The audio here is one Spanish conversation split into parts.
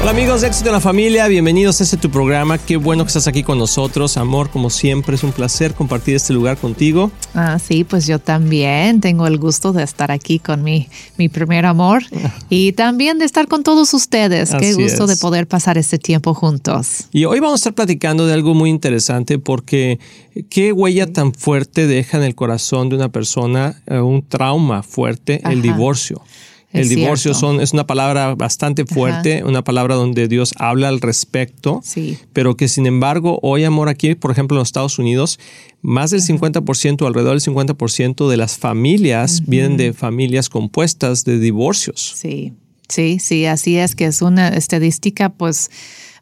Hola amigos de Éxito en la Familia, bienvenidos a este tu programa. Qué bueno que estás aquí con nosotros. Amor, como siempre, es un placer compartir este lugar contigo. Ah, sí, pues yo también tengo el gusto de estar aquí con mi, mi primer amor y también de estar con todos ustedes. Qué gusto de poder pasar este tiempo juntos. Y hoy vamos a estar platicando de algo muy interesante porque qué huella tan fuerte deja en el corazón de una persona eh, un trauma fuerte, el divorcio. El divorcio son, es una palabra bastante fuerte, una palabra donde Dios habla al respecto, Sí. pero que sin embargo hoy, amor, aquí, por ejemplo, en los Estados Unidos, más del 50%, alrededor del 50% de las familias vienen de familias compuestas de divorcios. Sí, sí, sí, así es que es una estadística pues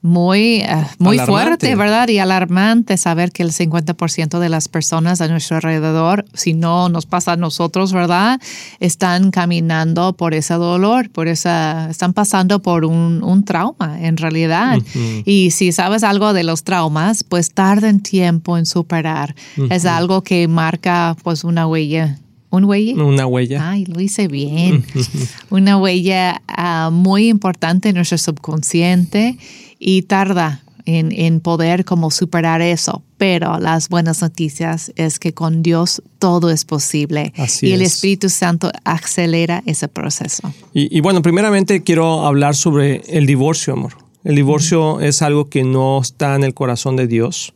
muy, eh, muy Alarmante. fuerte, ¿verdad? Y alarmante saber que el 50% de las personas a nuestro alrededor, si no nos pasa a nosotros, ¿verdad? Están caminando por ese dolor, por esa, están pasando por un, un trauma en realidad. Y si sabes algo de los traumas, pues tarden tiempo en superar. Es algo que marca pues una huella. ¿Un huella? Una huella. Ay, lo hice bien. Una huella ah, muy importante en nuestro subconsciente y tarda en, en poder como superar eso. Pero las buenas noticias es que con Dios todo es posible Así y el es. Espíritu Santo acelera ese proceso. Y, y bueno, primeramente quiero hablar sobre el divorcio, amor. El divorcio es algo que no está en el corazón de Dios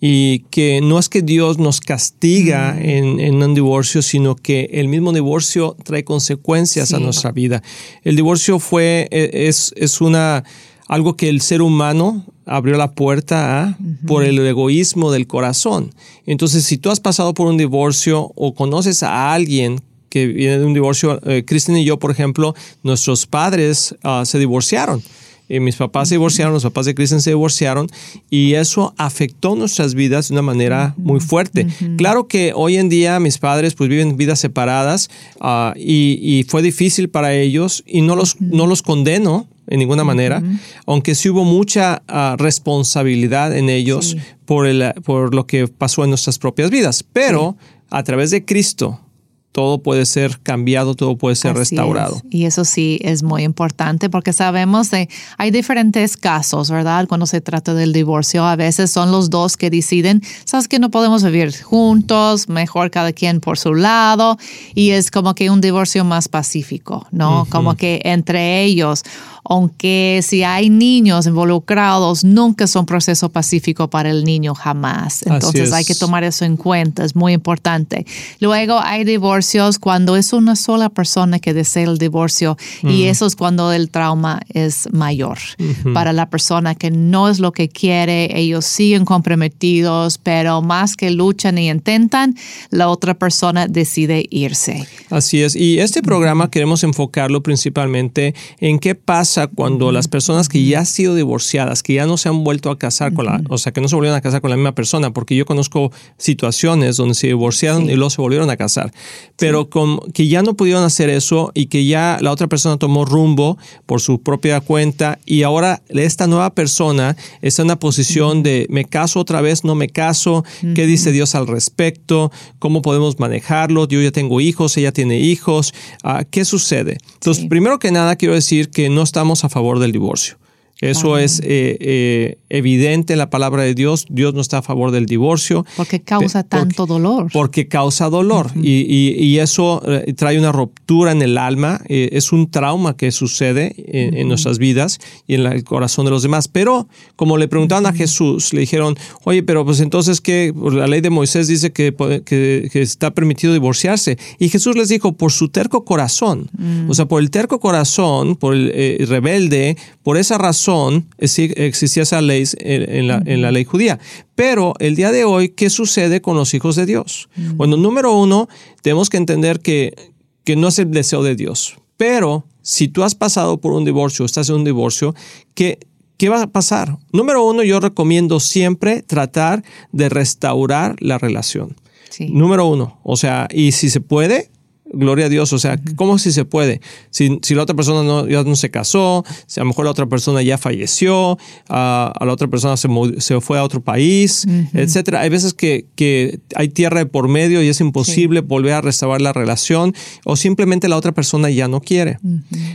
y que no es que Dios nos castiga en, en un divorcio, sino que el mismo divorcio trae consecuencias a nuestra vida. El divorcio fue, e- es, es una, algo que el ser humano abrió la puerta a por el egoísmo del corazón. Entonces, si tú has pasado por un divorcio o conoces a alguien que viene de un divorcio, eh, Kristen y yo, por ejemplo, nuestros padres ah, se divorciaron. Eh, mis papás se divorciaron, los papás de Kristen se divorciaron y eso afectó nuestras vidas de una manera muy fuerte. Claro que hoy en día mis padres pues viven vidas separadas ah, y, y fue difícil para ellos y no los, no los condeno en ninguna manera, aunque sí hubo mucha ah, responsabilidad en ellos Sí. por, el, por lo que pasó en nuestras propias vidas. Pero a través de Cristo, todo puede ser cambiado, todo puede ser Así restaurado. es. Y eso sí es muy importante porque sabemos de hay diferentes casos, ¿verdad? Cuando se trata del divorcio, a veces son los dos que deciden, sabes que no podemos vivir juntos, mejor cada quien por su lado y es como que un divorcio más pacífico, ¿no? Como que entre ellos, aunque si hay niños involucrados, nunca es un proceso pacífico para el niño jamás. Entonces hay que tomar eso en cuenta, es muy importante. Luego hay divorcios cuando es una sola persona que desea el divorcio y eso es cuando el trauma es mayor. Para la persona que no es lo que quiere, ellos siguen comprometidos, pero más que luchan y intentan, la otra persona decide irse. Así es. Y este programa queremos enfocarlo principalmente en qué pasa cuando las personas que ya han sido divorciadas, que ya no se han vuelto a casar con la, o sea, que no se volvieron a casar con la misma persona, porque yo conozco situaciones donde se divorciaron Sí. y luego se volvieron a casar, pero con, que ya no pudieron hacer eso y que ya la otra persona tomó rumbo por su propia cuenta y ahora esta nueva persona está en una posición de me caso otra vez, no me caso, qué dice Dios al respecto, cómo podemos manejarlo, yo ya tengo hijos, ella tiene hijos, ah, ¿qué sucede? Entonces, Sí. primero que nada quiero decir que no estamos a favor del divorcio. Eso es eh, eh, evidente en la palabra de Dios. Dios no está a favor del divorcio. Porque causa tanto dolor. Porque causa dolor y, y- y eso eh, trae una ruptura en el alma, es un trauma que sucede en, en nuestras vidas y en la- el corazón de los demás. Pero como le preguntaron a Jesús, le dijeron, oye, pero pues entonces que la ley de Moisés dice que, que- que está permitido divorciarse. Y Jesús les dijo, por su terco corazón, o sea, por el terco corazón, por el rebelde, por esa razón exi- existía esa ley en, en la, en la ley judía. Pero el día de hoy, ¿qué sucede con los hijos de Dios? Bueno, número uno, tenemos que entender que, que no es el deseo de Dios. Pero si tú has pasado por un divorcio, estás en un divorcio, ¿qué, ¿qué va a pasar? Número uno, yo recomiendo siempre tratar de restaurar la relación. Sí. Número uno, o sea, y si se puede, gloria a Dios, o sea, ¿cómo si se puede? Si, si, la otra persona no, ya no se casó, si a lo mejor la otra persona ya falleció, a la otra persona se, se, fue a otro país, etcétera. Hay veces que, que, hay tierra de por medio y es imposible volver a restaurar la relación o simplemente la otra persona ya no quiere.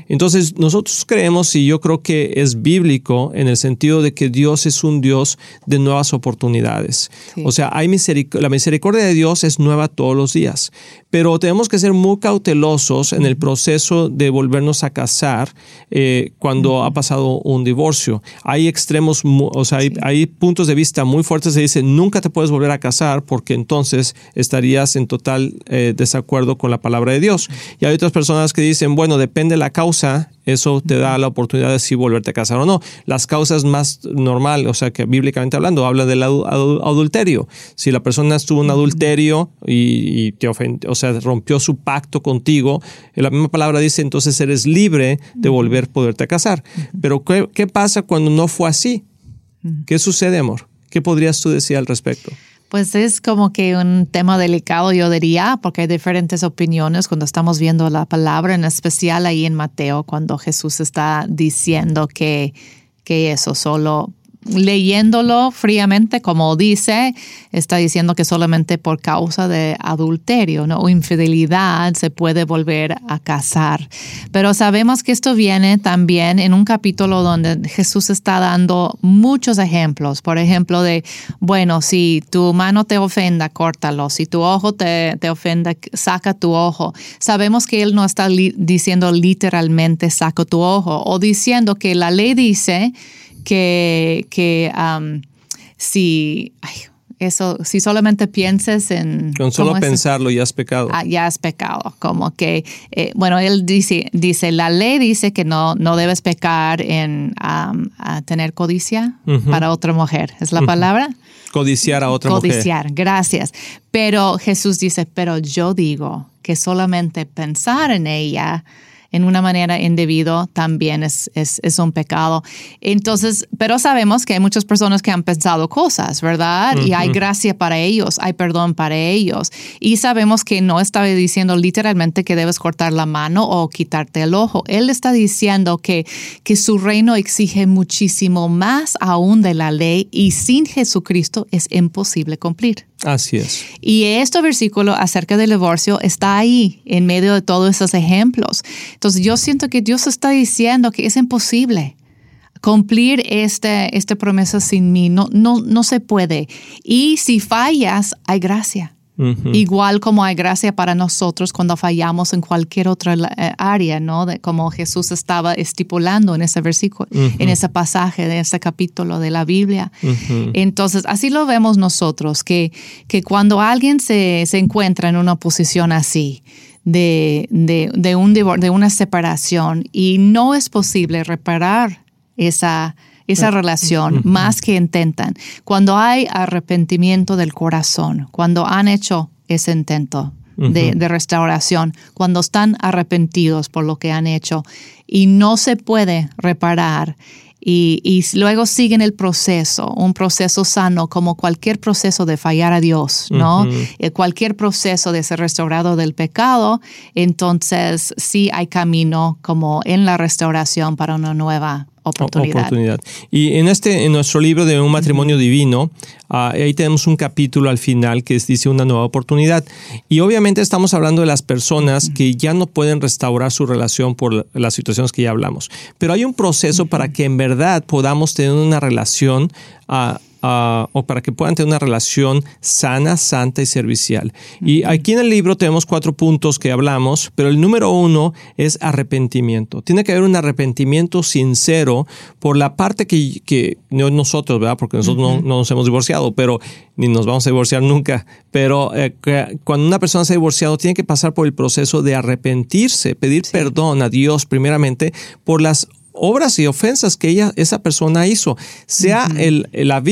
Entonces, nosotros creemos y yo creo que es bíblico en el sentido de que Dios es un Dios de nuevas oportunidades. O sea, hay la misericordia de Dios es nueva todos los días, pero tenemos que ser muy cautelosos en el proceso de volvernos a casar eh, cuando ha pasado un divorcio. Hay extremos, o sea, hay, puntos de vista muy fuertes que dicen nunca te puedes volver a casar porque entonces estarías en total eh, desacuerdo con la palabra de Dios. Y hay otras personas que dicen, bueno, depende de la causa, eso te da la oportunidad de si volverte a casar o no. Las causas más normal, o sea, que bíblicamente hablando, habla del adulterio. Si la persona estuvo en adulterio y, te ofendió, o sea, rompió su pacto contigo, la misma palabra dice, entonces eres libre de volver a poderte casar. Pero ¿qué, ¿qué pasa cuando no fue así? ¿Qué sucede, amor? ¿Qué podrías tú decir al respecto? Pues es como que un tema delicado, yo diría, porque hay diferentes opiniones cuando estamos viendo la palabra, en especial ahí en Mateo, cuando Jesús está diciendo que, que eso solo leyéndolo fríamente, como dice, está diciendo que solamente por causa de adulterio ¿no? o infidelidad se puede volver a casar. Pero sabemos que esto viene también en un capítulo donde Jesús está dando muchos ejemplos. Por ejemplo, de, bueno, si tu mano te ofenda, córtalo. Si tu ojo te, te ofenda, saca tu ojo. Sabemos que Él no está diciendo literalmente saca tu ojo o diciendo que la ley dice que, que si, eso, si solamente pienses en... Con solo pensarlo ya has pecado. Ah, ya has pecado. Como que, eh, bueno, él dice, dice, la ley dice que no, no debes pecar en tener codicia para otra mujer. ¿Es la palabra? Codiciar a otra mujer. Codiciar, gracias. Pero Jesús dice, pero yo digo que solamente pensar en ella en una manera indebida también es, es, un pecado. Entonces, pero sabemos que hay muchas personas que han pensado cosas, ¿verdad? Y hay gracia para ellos, hay perdón para ellos. Y sabemos que no estaba diciendo literalmente que debes cortar la mano o quitarte el ojo. Él está diciendo que, que su reino exige muchísimo más aún de la ley y sin Jesucristo es imposible cumplir. Así es. Y este versículo acerca del divorcio está ahí, en medio de todos esos ejemplos. Entonces yo siento que Dios está diciendo que es imposible cumplir este, esta promesa sin mí. No, no, no se puede. Y si fallas, hay gracia. Igual como hay gracia para nosotros cuando fallamos en cualquier otra eh, área, ¿no? De, como Jesús estaba estipulando en ese versículo, en ese pasaje de ese capítulo de la Biblia. Entonces, así lo vemos nosotros, que, que cuando alguien se, se encuentra en una posición así, de, de, de, un de una separación y no es posible reparar esa, esa relación más que intentan. Cuando hay arrepentimiento del corazón, cuando han hecho ese intento de, restauración, cuando están arrepentidos por lo que han hecho y no se puede reparar y, luego siguen el proceso, un proceso sano como cualquier proceso de fallar a Dios, ¿no? Eh, cualquier proceso de ser restaurado del pecado, entonces sí hay camino como en la restauración para una nueva oportunidad. Y en este, en nuestro libro de un matrimonio divino, ah, ahí tenemos un capítulo al final que dice una nueva oportunidad. Y obviamente estamos hablando de las personas que ya no pueden restaurar su relación por las situaciones que ya hablamos. Pero hay un proceso para que en verdad podamos tener una relación uh, Ah, o para que puedan tener una relación sana, santa y servicial. Y aquí en el libro tenemos cuatro puntos que hablamos, pero el número uno es arrepentimiento. Tiene que haber un arrepentimiento sincero por la parte que, que no nosotros, ¿verdad? Porque nosotros no, nos hemos divorciado, pero ni nos vamos a divorciar nunca. Pero eh, cuando una persona se ha divorciado, tiene que pasar por el proceso de arrepentirse, pedir perdón a Dios primeramente por las obras y ofensas que ella, esa persona hizo, sea el, la,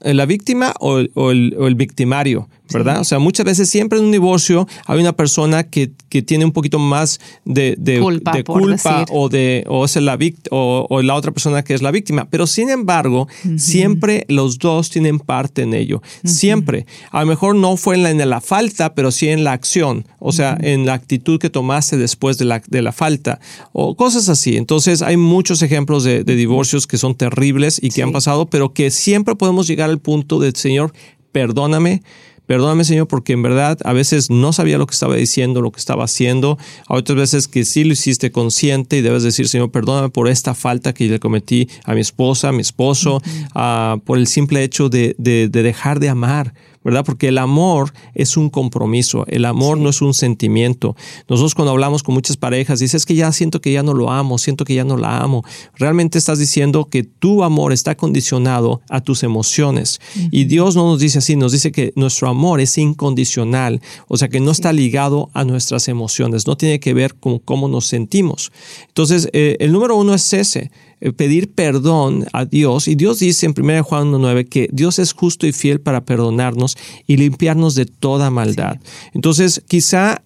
la víctima o, el, victimario. ¿Verdad? O sea, muchas veces siempre en un divorcio hay una persona que, que tiene un poquito más de, de culpa, de culpa o de o es la o, o, la otra persona que es la víctima. Pero sin embargo, siempre los dos tienen parte en ello. Siempre. A lo mejor no fue en la, en la, falta, pero sí en la acción. O sea, en la actitud que tomaste después de la, de la falta. O cosas así. Entonces, hay muchos ejemplos de, de divorcios que son terribles y que han pasado, pero que siempre podemos llegar al punto del Señor, perdóname Perdóname, Señor, porque en verdad a veces no sabía lo que estaba diciendo, lo que estaba haciendo. A otras veces que sí lo hiciste consciente y debes decir, Señor, perdóname por esta falta que le cometí a mi esposa, a mi esposo, ah, por el simple hecho de, de, de dejar de amar ¿verdad? Porque el amor es un compromiso, el amor no es un sentimiento. Nosotros cuando hablamos con muchas parejas, dices que ya siento que ya no lo amo, siento que ya no la amo. Realmente estás diciendo que tu amor está condicionado a tus emociones. Y Dios no nos dice así, nos dice que nuestro amor es incondicional, o sea que no está ligado a nuestras emociones, no tiene que ver con cómo nos sentimos. Entonces, eh, el número uno es ese, pedir perdón a Dios. Y Dios dice en 1 Juan 1.9 que Dios es justo y fiel para perdonarnos y limpiarnos de toda maldad. Entonces, quizá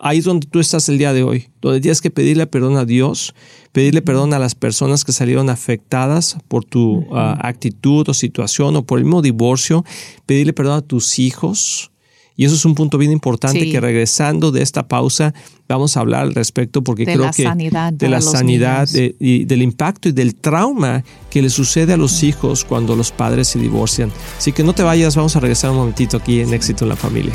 ahí es donde tú estás el día de hoy, donde tienes que pedirle perdón a Dios, pedirle perdón a las personas que salieron afectadas por tu ah, actitud o situación o por el mismo divorcio, pedirle perdón a tus hijos, y eso es un punto bien importante que regresando de esta pausa vamos a hablar al respecto porque creo que de la sanidad y del impacto y del trauma que le sucede a los hijos cuando los padres se divorcian. Así que no te vayas, vamos a regresar un momentito aquí en Éxito en la Familia.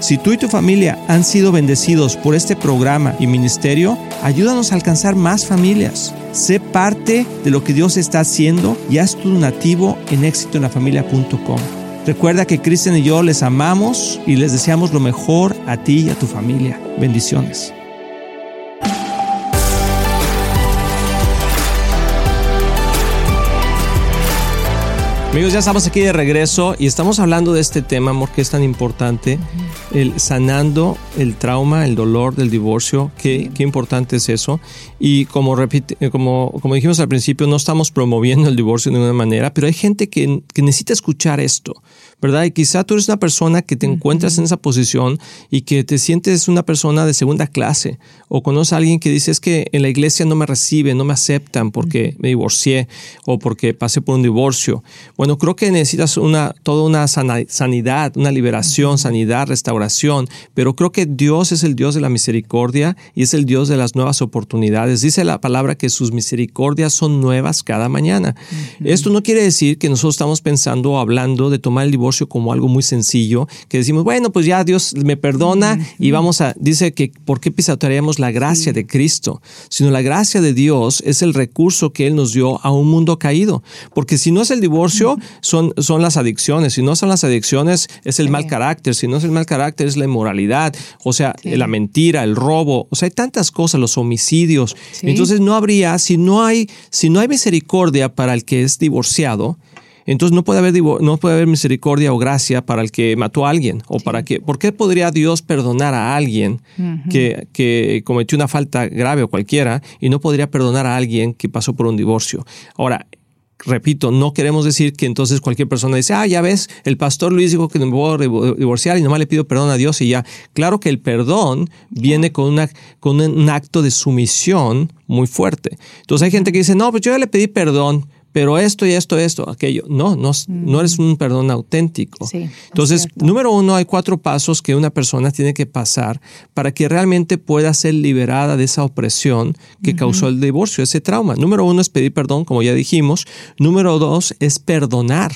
Si tú y tu familia han sido bendecidos por este programa y ministerio, ayúdanos a alcanzar más familias. Sé parte de lo que Dios está haciendo y haz tu donativo en éxitoenlafamilia.com. Recuerda que Cristian y yo les amamos y les deseamos lo mejor a ti y a tu familia. Bendiciones. Amigos, ya estamos aquí de regreso y estamos hablando de este tema, amor, que es tan importante, el sanando el trauma, el dolor del divorcio, qué, qué importante es eso. Y como, repite, como, como dijimos al principio, no estamos promoviendo el divorcio de ninguna manera, pero hay gente que, que necesita escuchar esto. ¿Verdad? Y quizá tú eres una persona que te encuentras en esa posición y que te sientes una persona de segunda clase o conoces a alguien que dice es que en la iglesia no me reciben, no me aceptan porque me divorcié o porque pasé por un divorcio. Bueno, creo que necesitas una, toda una sanidad, una liberación, sanidad, restauración, pero creo que Dios es el Dios de la misericordia y es el Dios de las nuevas oportunidades. Dice la palabra que sus misericordias son nuevas cada mañana. Esto no quiere decir que nosotros estamos pensando o hablando de tomar el divorcio como algo muy sencillo, que decimos, bueno, pues ya Dios me perdona y vamos a, dice que, ¿por qué pisotearíamos la gracia de Cristo? Sino la gracia de Dios es el recurso que Él nos dio a un mundo caído. Porque si no es el divorcio, son, son las adicciones. Si no son las adicciones, es el mal carácter. Si no es el mal carácter, es la inmoralidad. O sea, la mentira, el robo. O sea, hay tantas cosas, los homicidios. Entonces no habría, si no hay, si no hay misericordia para el que es divorciado, Entonces no puede haber, no puede haber misericordia o gracia para el que mató a alguien. O para que, ¿Por qué podría Dios perdonar a alguien que, que cometió una falta grave o cualquiera y no podría perdonar a alguien que pasó por un divorcio? Ahora, repito, no queremos decir que entonces cualquier persona dice, ah, ya ves, el pastor Luis dijo que no me voy a divorciar y nomás le pido perdón a Dios y ya. Claro que el perdón viene con, una, con un acto de sumisión muy fuerte. Entonces hay gente que dice, no, pues yo ya le pedí perdón pero esto y esto, esto, aquello. No, no, no eres un perdón auténtico. Entonces, número uno, hay cuatro pasos que una persona tiene que pasar para que realmente pueda ser liberada de esa opresión que causó el divorcio, ese trauma. Número uno es pedir perdón, como ya dijimos. Número dos es perdonar.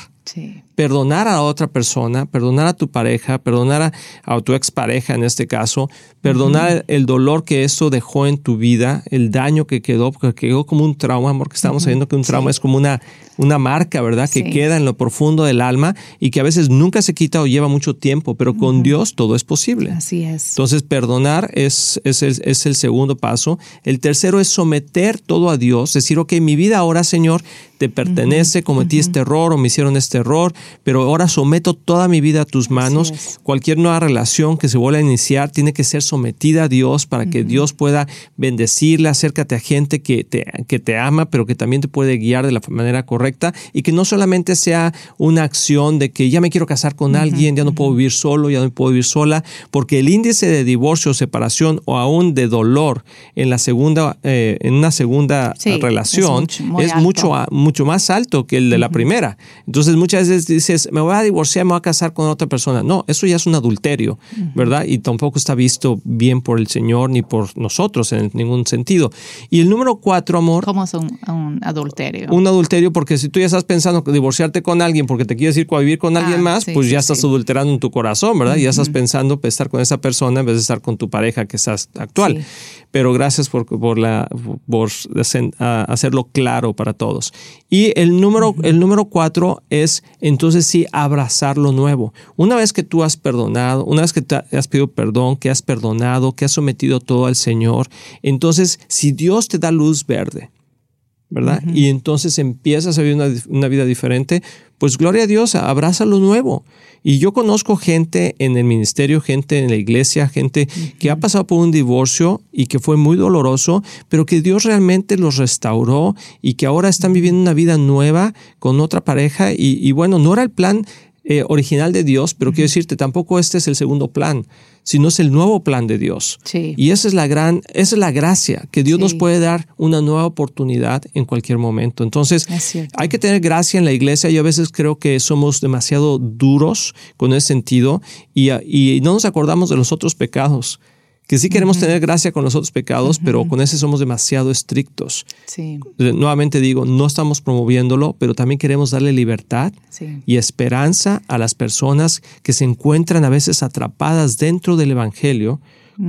Perdonar a otra persona, perdonar a tu pareja, perdonar a, tu expareja en este caso, perdonar el dolor que eso dejó en tu vida, el daño que quedó, porque quedó como un trauma, porque estamos sabiendo que un trauma es como una, una marca, ¿verdad? Que queda en lo profundo del alma y que a veces nunca se quita o lleva mucho tiempo, pero con Dios todo es posible. Así es. Entonces, perdonar es, es, el, es el segundo paso. El tercero es someter todo a Dios, decir, ok, mi vida ahora, Señor, te pertenece, cometí este error o me hicieron este error, pero ahora someto toda mi vida a tus manos. Cualquier nueva relación que se vuelva a iniciar tiene que ser sometida a Dios para que Dios pueda bendecirla, acércate a gente que te, que te ama, pero que también te puede guiar de la manera correcta y que no solamente sea una acción de que ya me quiero casar con alguien, ya no puedo vivir solo, ya no puedo vivir sola, porque el índice de divorcio, separación o aún de dolor en la segunda, eh, en una segunda relación es mucho, es mucho mucho más alto que el de la primera. Entonces muchas veces dices, me voy a divorciar, me voy a casar con otra persona. No, eso ya es un adulterio, ¿verdad? Y tampoco está visto bien por el Señor ni por nosotros en ningún sentido. Y el número cuatro, amor. ¿Cómo es un, adulterio? Un adulterio porque si tú ya estás pensando divorciarte con alguien porque te quieres ir a vivir con alguien ah, más, pues ya estás adulterando en tu corazón, ¿verdad? Ya estás pensando pues, estar con esa persona en vez de estar con tu pareja que estás actual. Pero gracias por, por, la, por hacerlo claro para todos. Y el número, el número cuatro es entonces sí abrazar lo nuevo. Una vez que tú has perdonado, una vez que te has pedido perdón, que has perdonado, que has sometido todo al Señor, entonces si Dios te da luz verde, ¿verdad? Y entonces empiezas a vivir una, una, vida diferente, pues gloria a Dios, abraza lo nuevo. Y yo conozco gente en el ministerio, gente en la iglesia, gente que ha pasado por un divorcio y que fue muy doloroso, pero que Dios realmente los restauró y que ahora están viviendo una vida nueva con otra pareja. Y, y bueno, no era el plan eh, original de Dios, pero quiero decirte, tampoco este es el segundo plan, sino es el nuevo plan de Dios. Y esa es la gran, esa es la gracia, que Dios nos puede dar una nueva oportunidad en cualquier momento. Entonces, hay que tener gracia en la iglesia. Yo a veces creo que somos demasiado duros con ese sentido y, y no nos acordamos de los otros pecados que sí queremos tener gracia con los otros pecados, pero con ese somos demasiado estrictos. Sí. Nuevamente digo, no estamos promoviéndolo, pero también queremos darle libertad y esperanza a las personas que se encuentran a veces atrapadas dentro del Evangelio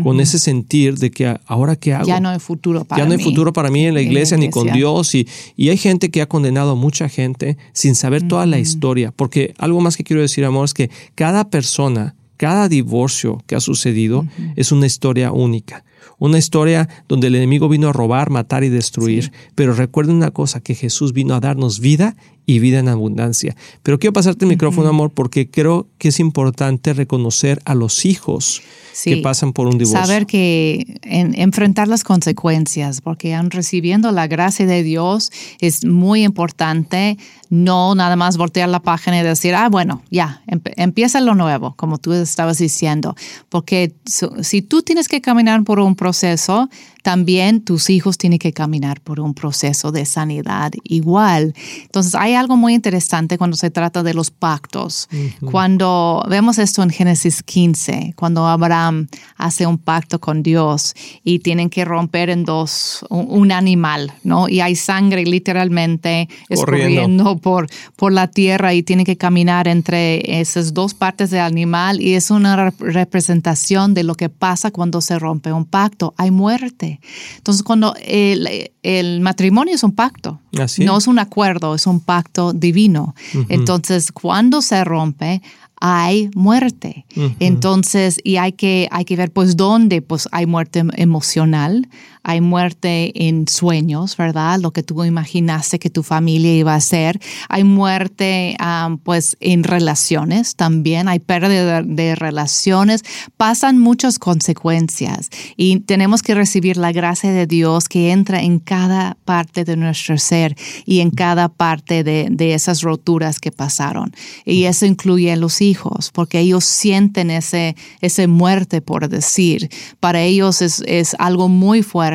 con ese sentir de que ahora qué hago. Ya no hay futuro para mí. Ya no hay futuro para mí en la iglesia, ni con Dios. Y, y, hay gente que ha condenado a mucha gente sin saber toda la historia. Porque algo más que quiero decir, amor, es que cada persona cada divorcio que ha sucedido es una historia única. Una historia donde el enemigo vino a robar, matar y destruir. Pero recuerden una cosa, que Jesús vino a darnos vida y vida en abundancia. Pero quiero pasarte el micrófono, amor, porque creo que es importante reconocer a los hijos que pasan por un divorcio. Saber que enfrentar las consecuencias, porque han recibiendo la gracia de Dios es muy importante. No nada más voltear la página y decir, ah, bueno, ya, empieza lo nuevo, como tú estabas diciendo. Porque si tú tienes que caminar por un proceso, también tus hijos tienen que caminar por un proceso de sanidad igual. Entonces, hay algo muy interesante cuando se trata de los pactos. Cuando vemos esto en Génesis 15, cuando Abraham hace un pacto con Dios y tienen que romper en dos un, animal, ¿no? Y hay sangre literalmente escurriendo por, por la tierra y tienen que caminar entre esas dos partes del animal y es una representación de lo que pasa cuando se rompe un pacto. Hay muerte. Entonces, cuando el, matrimonio es un pacto, no es un acuerdo, es un pacto divino. Entonces, cuando se rompe, hay muerte. Entonces, y hay que, hay que ver, pues, dónde pues, hay muerte emocional, hay muerte en sueños, ¿verdad? Lo que tú imaginaste que tu familia iba a ser. Hay muerte, um, pues, en relaciones también. Hay pérdida de, relaciones. Pasan muchas consecuencias y tenemos que recibir la gracia de Dios que entra en cada parte de nuestro ser y en cada parte de, de esas roturas que pasaron. Y eso incluye a los hijos, porque ellos sienten ese, ese muerte, por decir. Para ellos es, es algo muy fuerte.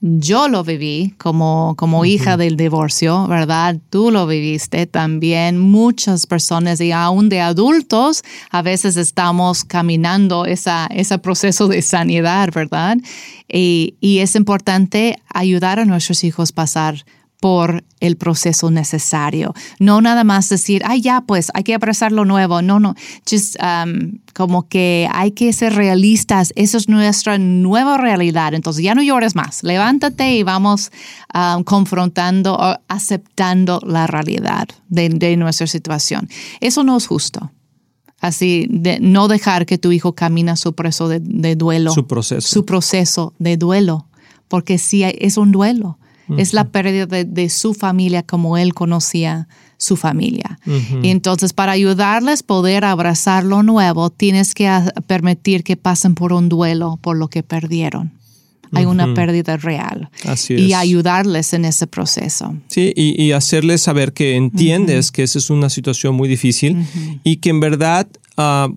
Yo lo viví como, como hija del divorcio, ¿verdad? Tú lo viviste también. Muchas personas y aún de adultos a veces estamos caminando esa, ese proceso de sanidad, ¿verdad? Y, y es importante ayudar a nuestros hijos a pasar por el proceso necesario. No nada más decir, ay, ya, pues hay que abrazar lo nuevo. No, no. Just um, como que hay que ser realistas. Eso es nuestra nueva realidad. Entonces ya no llores más. Levántate y vamos um, confrontando o aceptando la realidad de, nuestra situación. Eso no es justo. Así, de no dejar que tu hijo camina su proceso de, de duelo. Su proceso. Su proceso de duelo. Porque sí, es un duelo es la pérdida de, su familia como él conocía su familia. Y entonces, para ayudarles a poder abrazar lo nuevo, tienes que permitir que pasen por un duelo por lo que perdieron. Hay una pérdida real. Así Y ayudarles en ese proceso. Sí, y, hacerles saber que entiendes que esa es una situación muy difícil y que en verdad ah,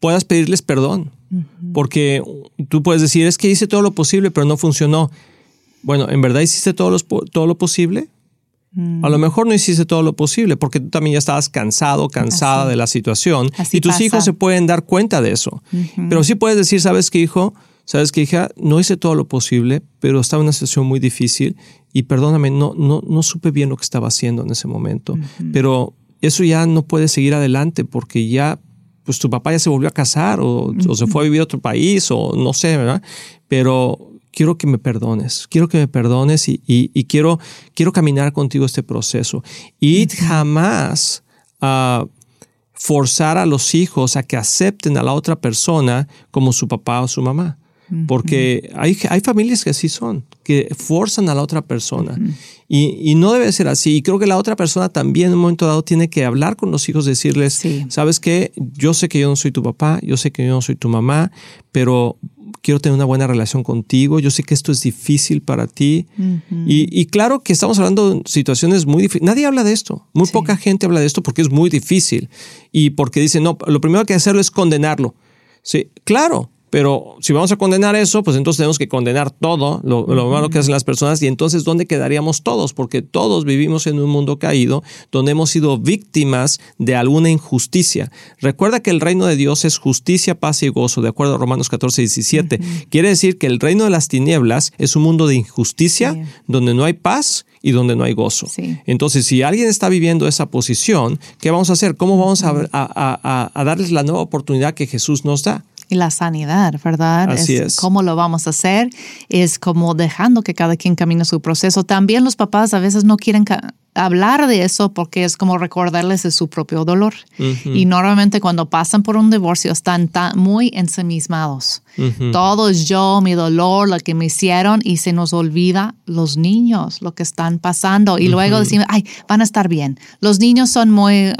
puedas pedirles perdón. Porque tú puedes decir, es que hice todo lo posible, pero no funcionó bueno, ¿en verdad hiciste todo, todo lo posible? Mm. A lo mejor no hiciste todo lo posible porque tú también ya estabas cansado, cansada de la situación y tus hijos se pueden dar cuenta de eso. Pero sí puedes decir, ¿sabes qué, hijo? ¿Sabes qué, hija? No hice todo lo posible, pero estaba en una situación muy difícil y perdóname, no, no, no supe bien lo que estaba haciendo en ese momento. Pero eso ya no puede seguir adelante porque ya, pues tu papá ya se volvió a casar o, o se fue a vivir a otro país o no sé, ¿verdad? Pero quiero que me perdones, quiero que me perdones y, quiero, quiero caminar contigo este proceso. Y jamás ah, forzar a los hijos a que acepten a la otra persona como su papá o su mamá. Porque hay, hay, familias que así son, que forzan a la otra persona. y, no debe ser así. Y creo que la otra persona también en un momento dado tiene que hablar con los hijos, decirles, sabes qué, yo sé que yo no soy tu papá, yo sé que yo no soy tu mamá, pero quiero tener una buena relación contigo, yo sé que esto es difícil para ti. y, claro que estamos hablando de situaciones muy difíciles. Nadie habla de esto, muy poca gente habla de esto porque es muy difícil y porque dicen, no, lo primero que hay que hacerlo es condenarlo. Sí, claro, pero si vamos a condenar eso, pues entonces tenemos que condenar todo lo, malo que hacen las personas y entonces ¿dónde quedaríamos todos? Porque todos vivimos en un mundo caído donde hemos sido víctimas de alguna injusticia. Recuerda que el reino de Dios es justicia, paz y gozo, de acuerdo a Romanos 14, 17. Quiere decir que el reino de las tinieblas es un mundo de injusticia donde no hay paz y donde no hay gozo. Entonces, si alguien está viviendo esa posición, ¿qué vamos a hacer? ¿Cómo vamos a darles la nueva oportunidad que Jesús nos da? Y la sanidad, ¿verdad? Así es, ¿Cómo lo vamos a hacer? Es como dejando que cada quien camine su proceso. También los papás a veces no quieren hablar de eso porque es como recordarles de su propio dolor. Y normalmente cuando pasan por un divorcio están tan, muy ensimismados. Todo es yo, mi dolor, lo que me hicieron y se nos olvida los niños, lo que están pasando. Y luego decimos, ay, van a estar bien. Los niños son muy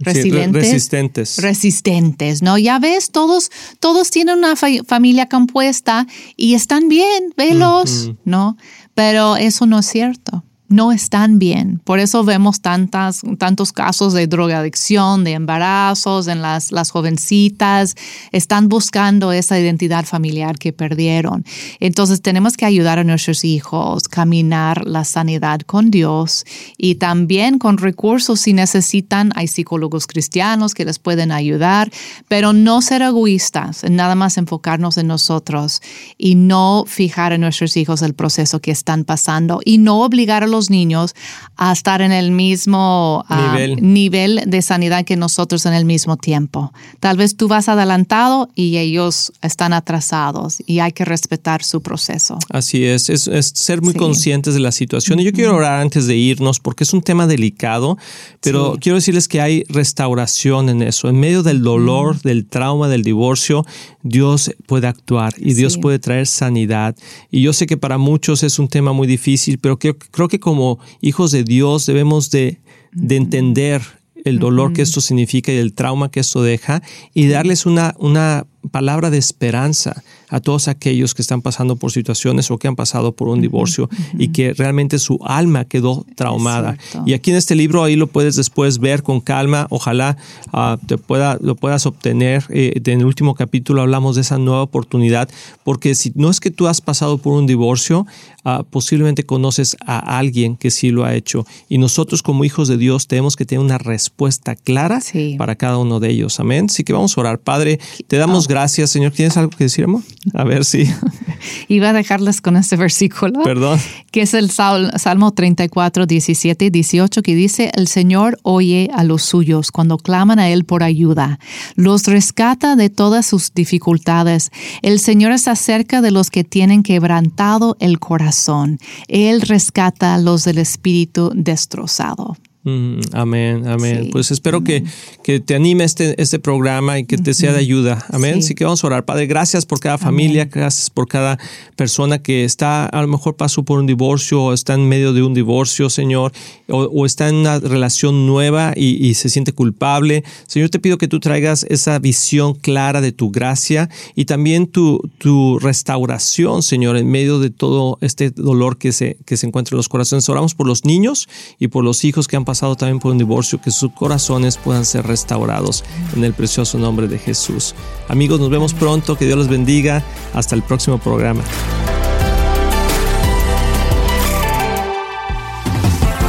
uh, resilient resistentes. Resistentes, ¿no? Ya ves, todos, todos tienen una familia compuesta y están bien, velos, ¿no? Pero eso no es cierto no están bien. Por eso vemos tantas, tantos casos de drogadicción, de embarazos en las, las jovencitas. Están buscando esa identidad familiar que perdieron. Entonces tenemos que ayudar a nuestros hijos caminar la sanidad con Dios y también con recursos si necesitan. Hay psicólogos cristianos que les pueden ayudar, pero no ser egoístas, nada más enfocarnos en nosotros y no fijar en nuestros hijos el proceso que están pasando y no obligar a los niños a estar en el mismo ah, Nivel. nivel de sanidad que nosotros en el mismo tiempo. Tal vez tú vas adelantado y ellos están atrasados y hay que respetar su proceso. Así es, es, es ser muy Sí. conscientes de la situación. Y yo quiero orar antes de irnos porque es un tema delicado, pero Sí. quiero decirles que hay restauración en eso. En medio del dolor, del trauma, del divorcio, Dios puede actuar y Dios Sí. puede traer sanidad. Y yo sé que para muchos es un tema muy difícil, pero creo, creo que como hijos de Dios debemos de, de entender el dolor que esto significa y el trauma que esto deja y darles una, una palabra de esperanza a todos aquellos que están pasando por situaciones o que han pasado por un divorcio y que realmente su alma quedó traumada. Y aquí en este libro ahí lo puedes después ver con calma. Ojalá ah, te pueda, lo puedas obtener. Eh, en el último capítulo hablamos de esa nueva oportunidad porque si no es que tú has pasado por un divorcio, ah, posiblemente conoces a alguien que sí lo ha hecho. Y nosotros como hijos de Dios tenemos que tener una respuesta clara Sí. para cada uno de ellos. Amén. Así que vamos a orar. Padre, te damos. Gracias, Señor. ¿Tienes algo que decir, amor? A ver si. Iba a dejarles con este versículo. Perdón. que es el Sal- Salmo 34, 17 y 18, que dice, el Señor oye a los suyos cuando claman a Él por ayuda, los rescata de todas sus dificultades. El Señor está cerca de los que tienen quebrantado el corazón. Él rescata a los del espíritu destrozado. Mm, amén, amén. Sí. Pues espero que, que te anime este, este programa y que te sea de ayuda. Amén. Sí. Así que vamos a orar. Padre, gracias por cada familia, gracias por cada persona que está, a lo mejor pasó por un divorcio o está en medio de un divorcio, Señor, o, o está en una relación nueva y, y se siente culpable. Señor, te pido que tú traigas esa visión clara de tu gracia y también tu, tu restauración, Señor, en medio de todo este dolor que se, que se encuentra en los corazones. Oramos por los niños y por los hijos que han pasado también por un divorcio, que sus corazones puedan ser restaurados en el precioso nombre de Jesús. Amigos, nos vemos pronto, que Dios los bendiga. Hasta el próximo programa.